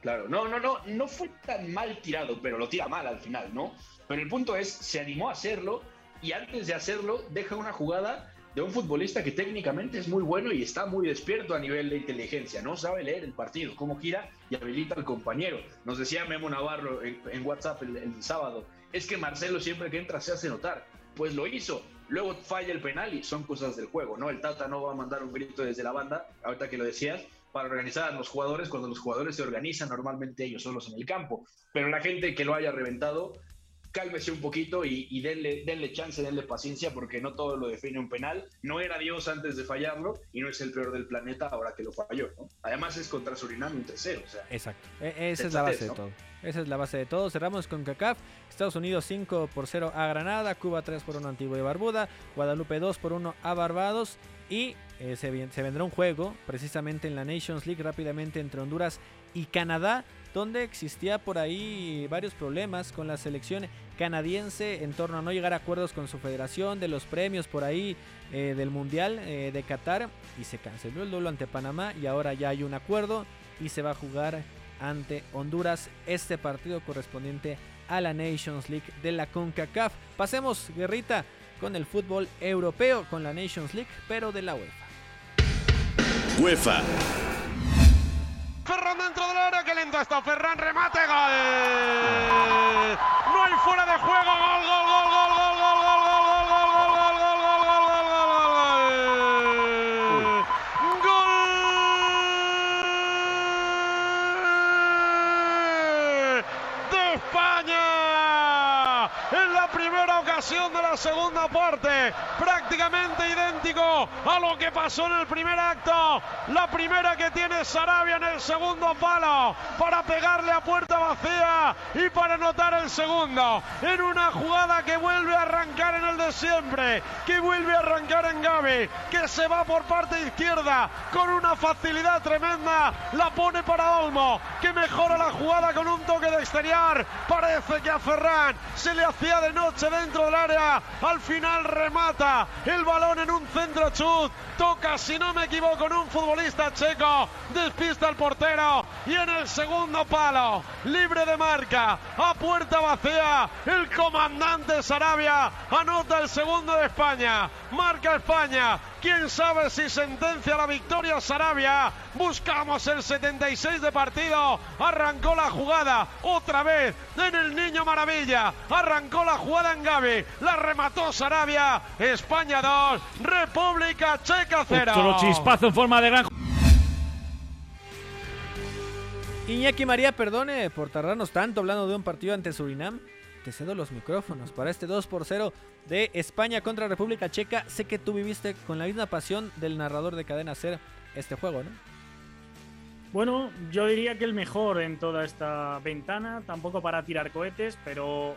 Claro, no, no, no, no fue tan mal tirado, pero lo tira mal al final, ¿no? Pero el punto es, se animó a hacerlo y antes de hacerlo deja una jugada de un futbolista que técnicamente es muy bueno y está muy despierto a nivel de inteligencia, ¿no? Sabe leer el partido, cómo gira y habilita al compañero. Nos decía Memo Navarro en, WhatsApp el, el sábado, es que Marcelo siempre que entra se hace notar. Pues lo hizo. Luego falla el penal y son cosas del juego, ¿no? El Tata no va a mandar un grito desde la banda, ahorita que lo decías, para organizar a los jugadores cuando los jugadores se organizan normalmente ellos solos en el campo. Pero la gente que lo haya reventado, cálmese un poquito y, y denle, denle chance, denle paciencia, porque no todo lo define un penal. No era Dios antes de fallarlo y no es el peor del planeta ahora que lo falló. ¿no? Además es contra Surinam un tercero. O sea, Exacto. E- esa es la base de todo. Esa es la base de todo. Cerramos con CACAF. Estados Unidos 5 por 0 a Granada. Cuba 3 por 1 a Antigua y Barbuda. Guadalupe 2 por 1 a Barbados. Y eh, se vendrá un juego precisamente en la Nations League rápidamente entre Honduras y Canadá. Donde existía por ahí varios problemas con la selección canadiense en torno a no llegar a acuerdos con su federación, de los premios por ahí eh, del Mundial eh, de Qatar. Y se canceló el duelo ante Panamá y ahora ya hay un acuerdo y se va a jugar ante Honduras este partido correspondiente a la Nations League de la CONCACAF. Pasemos, guerrita, con el fútbol europeo, con la Nations League, pero de la UEFA. UEFA. Ferran dentro del área, qué lento está Ferran, remate, gol. No hay fuera de juego, gol, gol, de la segunda parte. Prácticamente idéntico a lo que pasó en el primer acto. La primera que tiene Sarabia en el segundo palo para pegarle a puerta vacía y para anotar el segundo. En una jugada que vuelve a arrancar en el de siempre, que vuelve a arrancar en Gaby, que se va por parte izquierda con una facilidad tremenda. La pone para Olmo, que mejora la jugada con un toque de exterior. Parece que a Ferran se le hacía de noche dentro del área. Al final remata el balón en un centro chut. Toca, si no me equivoco, con un futbolista checo. Despista al portero. Y en el segundo palo, libre de marca, a puerta vacía, el comandante Sarabia anota el segundo de España. Marca España. Quién sabe si sentencia la victoria Sarabia. Buscamos el 76 de partido. Arrancó la jugada otra vez en el Niño Maravilla. Arrancó la jugada en Gaby. La remató Sarabia. España 2, República Checa 0. Otro chispazo en forma de gran. Iñaki María, perdone por tardarnos tanto hablando de un partido ante Surinam. Te cedo los micrófonos para este 2 por 0 de España contra República Checa. Sé que tú viviste con la misma pasión del narrador de Cadena Ser este juego, ¿no? Bueno, yo diría que el mejor en toda esta ventana, tampoco para tirar cohetes, pero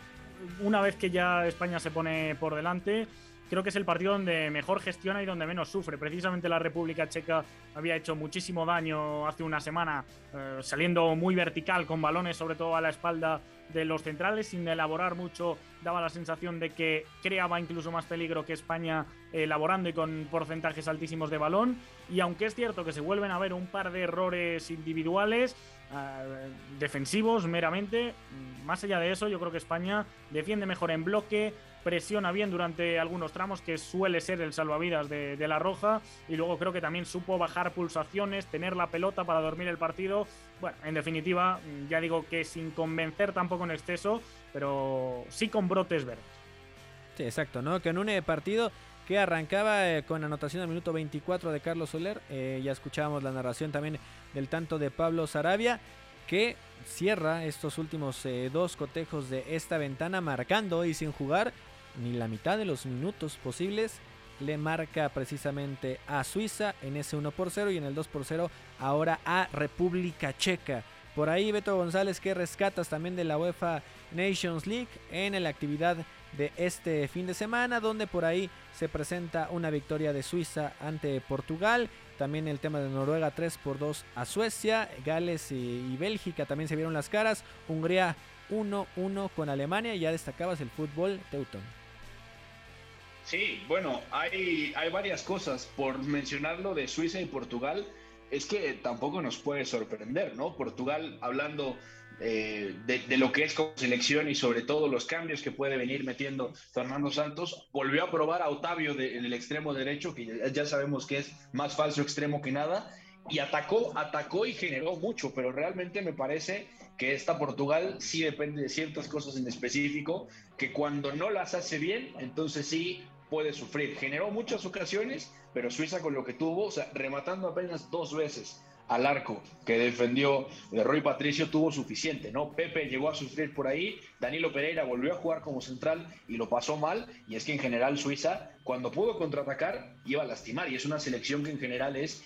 una vez que ya España se pone por delante, creo que es el partido donde mejor gestiona y donde menos sufre. Precisamente la República Checa había hecho muchísimo daño hace una semana, eh, saliendo muy vertical con balones, sobre todo a la espalda de los centrales, sin elaborar mucho, daba la sensación de que creaba incluso más peligro que España elaborando y con porcentajes altísimos de balón. Y aunque es cierto que se vuelven a ver un par de errores individuales, eh, defensivos meramente, más allá de eso, yo creo que España defiende mejor en bloque, presiona bien durante algunos tramos, que suele ser el salvavidas de, la Roja, y luego creo que también supo bajar pulsaciones, tener la pelota para dormir el partido. Bueno, en definitiva, ya digo que sin convencer tampoco en exceso, pero sí con brotes verdes. Sí, exacto, ¿no? Que en un partido que arrancaba eh, con anotación al minuto 24 de Carlos Soler, eh, ya escuchábamos la narración también del tanto de Pablo Sarabia, que cierra estos últimos eh, dos cotejos de esta ventana marcando y sin jugar ni la mitad de los minutos posibles. Le marca precisamente a Suiza en ese 1 por 0 y en el 2 por 0 ahora a República Checa. Por ahí Beto González que rescatas también de la UEFA Nations League en la actividad de este fin de semana donde por ahí se presenta una victoria de Suiza ante Portugal. También el tema de Noruega 3 por 2 a Suecia. Gales y, Bélgica también se vieron las caras. Hungría 1-1 con Alemania. Ya destacabas el fútbol Teuton. Sí, bueno, hay, hay varias cosas. Por mencionarlo de Suiza y Portugal, es que tampoco nos puede sorprender, ¿no? Portugal, hablando eh, de, lo que es como selección y sobre todo los cambios que puede venir metiendo Fernando Santos, volvió a probar a Otavio en el extremo derecho, que ya, ya sabemos que es más falso extremo que nada, y atacó, atacó y generó mucho, pero realmente me parece que esta Portugal sí depende de ciertas cosas en específico, que cuando no las hace bien, entonces sí puede sufrir. Generó muchas ocasiones, pero Suiza con lo que tuvo, o sea, rematando apenas dos veces al arco que defendió de Roy Patricio tuvo suficiente, ¿no? Pepe llegó a sufrir por ahí, Danilo Pereira volvió a jugar como central y lo pasó mal, y es que en general Suiza, cuando pudo contraatacar, iba a lastimar, y es una selección que en general es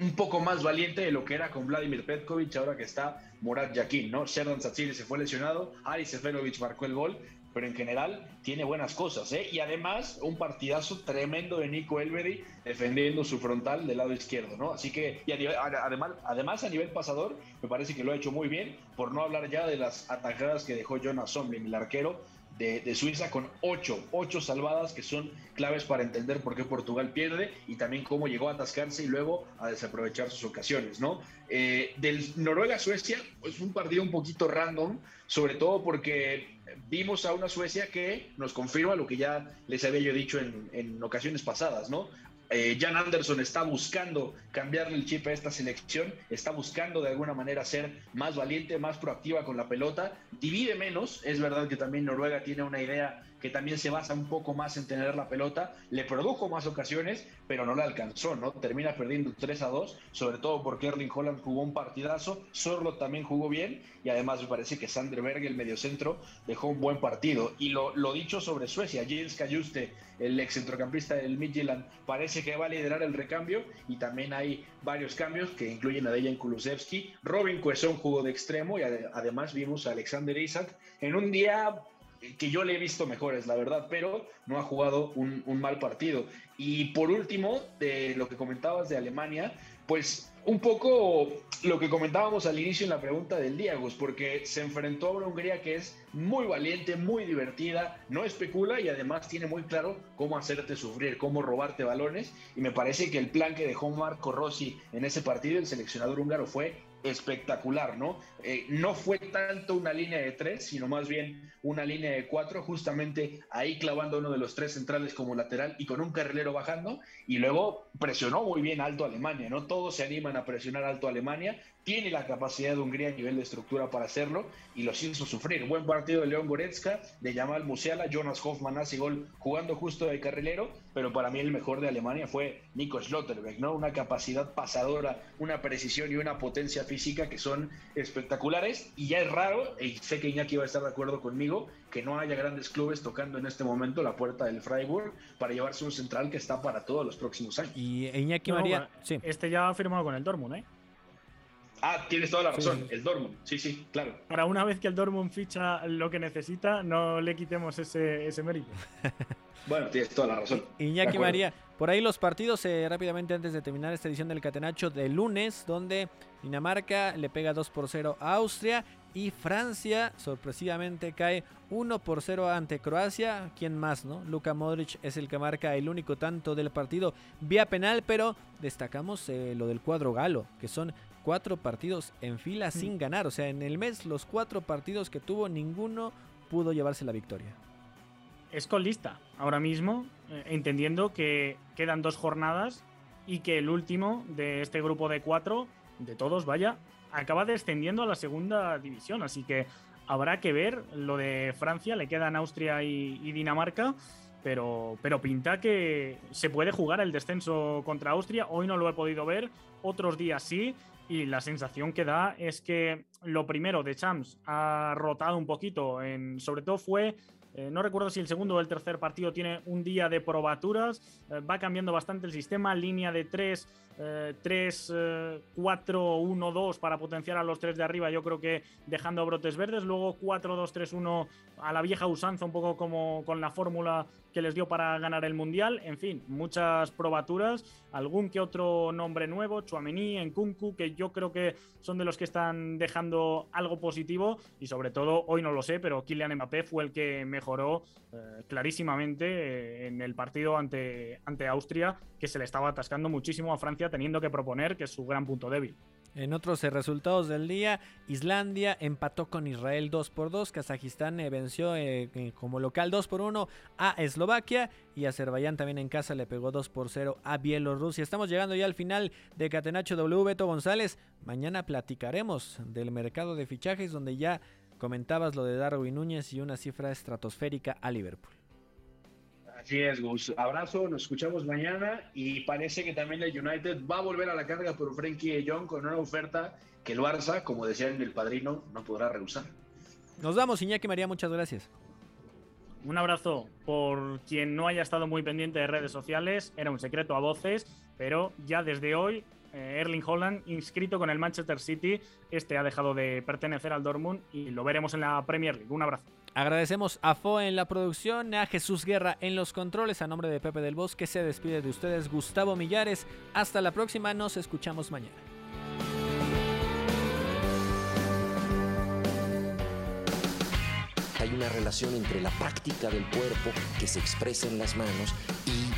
un poco más valiente de lo que era con Vladimir Petkovic, ahora que está Murat Yakin, ¿no? Sherdan Satsiri se fue lesionado, Ari Seferovic marcó el gol, pero en general tiene buenas cosas, ¿eh? Y además, un partidazo tremendo de Nico Elvedi defendiendo su frontal del lado izquierdo, ¿no? Así que, y además, además, a nivel pasador, me parece que lo ha hecho muy bien, por no hablar ya de las atajadas que dejó Jonas Somlin, el arquero, de, Suiza con ocho, ocho salvadas que son claves para entender por qué Portugal pierde y también cómo llegó a atascarse y luego a desaprovechar sus ocasiones, ¿no? Eh, del Noruega-Suecia es pues un partido un poquito random, sobre todo porque vimos a una Suecia que nos confirma lo que ya les había dicho en, en ocasiones pasadas, ¿no? eh, Jan Anderson está buscando cambiarle el chip a esta selección, está buscando de alguna manera ser más valiente, más proactiva con la pelota, divide menos, es verdad que también Noruega tiene una idea que también se basa un poco más en tener la pelota, le produjo más ocasiones, pero no le alcanzó, ¿no? Termina perdiendo 3 a 2, sobre todo porque Erling Holland jugó un partidazo, Sorlo también jugó bien, y además me parece que Sander Berg, el mediocentro, dejó un buen partido. Y lo, lo dicho sobre Suecia, James Cayuste, el ex centrocampista del Midtjylland, parece que va a liderar el recambio, y también hay varios cambios que incluyen a Dejan Kulusevski, Robin Cuesón jugó de extremo, y además vimos a Alexander Isaac en un día que yo le he visto mejores, la verdad, pero no ha jugado un, mal partido. Y por último, de lo que comentabas de Alemania, pues un poco lo que comentábamos al inicio en la pregunta del Diagos, porque se enfrentó a una Hungría que es muy valiente, muy divertida, no especula y además tiene muy claro cómo hacerte sufrir, cómo robarte balones. Y me parece que el plan que dejó Marco Rossi en ese partido, el seleccionador húngaro, fue espectacular, ¿no? Eh, no fue tanto una línea de tres, sino más bien una línea de cuatro, justamente ahí clavando uno de los tres centrales como lateral y con un carrilero bajando, y luego presionó muy bien alto Alemania, ¿no? Todos se animan a presionar alto Alemania, tiene la capacidad de Hungría a nivel de estructura para hacerlo y los hizo sufrir. Buen partido de León Goretzka, de Jamal Musiala, Jonas Hoffman hace gol jugando justo de carrilero, pero para mí el mejor de Alemania fue Nico Schlotterbeck, ¿no? Una capacidad pasadora, una precisión y una potencia física que son espectaculares y ya es raro, y sé que Iñaki va a estar de acuerdo conmigo, que no haya grandes clubes tocando en este momento la puerta del Freiburg para llevarse un central que está para todos los próximos años. Y Iñaki María, sí. Este ya ha firmado con el Dortmund, ¿eh? Ah, tienes toda la razón, el Dortmund, sí, sí, claro. Para una vez que el Dortmund ficha lo que necesita, no le quitemos ese, ese mérito. bueno, tienes toda la razón. Iñaki María, por ahí los partidos eh, rápidamente antes de terminar esta edición del Catenacho de lunes, donde Dinamarca le pega 2 por 0 a Austria y Francia sorpresivamente cae 1 por 0 ante Croacia. ¿Quién más, no? Luka Modric es el que marca el único tanto del partido vía penal, pero destacamos eh, lo del cuadro galo, que son cuatro partidos en fila sin ganar. O sea, en el mes los cuatro partidos que tuvo, ninguno pudo llevarse la victoria. Es colista ahora mismo, eh, entendiendo que quedan dos jornadas y que el último de este grupo de cuatro, de todos, vaya, acaba descendiendo a la segunda división. Así que habrá que ver lo de Francia, le quedan Austria y, y Dinamarca. Pero, pero, pinta que se puede jugar el descenso contra Austria. Hoy no lo he podido ver, otros días sí. Y la sensación que da es que lo primero de Champs ha rotado un poquito, en, sobre todo fue eh, no recuerdo si el segundo o el tercer partido tiene un día de probaturas. Eh, va cambiando bastante el sistema. Línea de 3, 3, 4, 1, 2 para potenciar a los tres de arriba. Yo creo que dejando brotes verdes. Luego 4, 2, 3, 1 a la vieja usanza, un poco como con la fórmula que les dio para ganar el Mundial. En fin, muchas probaturas. Algún que otro nombre nuevo. Chuamení, Nkunku, que yo creo que son de los que están dejando algo positivo. Y sobre todo, hoy no lo sé, pero Kylian Mbappé fue el que mejor mejoró eh, clarísimamente eh, en el partido ante, ante Austria, que se le estaba atascando muchísimo a Francia teniendo que proponer, que es su gran punto débil. En otros eh, resultados del día, Islandia empató con Israel 2 por 2, Kazajistán venció como local 2 por 1 a Eslovaquia y Azerbaiyán también en casa le pegó 2 por 0 a Bielorrusia. Estamos llegando ya al final de Catenacho W. Beto González. Mañana platicaremos del mercado de fichajes donde ya Comentabas lo de Darwin Núñez y una cifra estratosférica a Liverpool. Así es, Gus. Abrazo, nos escuchamos mañana y parece que también el United va a volver a la carga por Frankie de Jong con una oferta que el Barça, como decía en el padrino, no podrá rehusar. Nos vamos, Iñaki María, muchas gracias. Un abrazo por quien no haya estado muy pendiente de redes sociales, era un secreto a voces, pero ya desde hoy eh, Erling Holland inscrito con el Manchester City. Este ha dejado de pertenecer al Dortmund y lo veremos en la Premier League. Un abrazo. Agradecemos a Fo en la producción, a Jesús Guerra en los controles, a nombre de Pepe del Bosque se despide de ustedes Gustavo Millares. Hasta la próxima, nos escuchamos mañana. una relación entre la práctica del cuerpo que se expresa en las manos y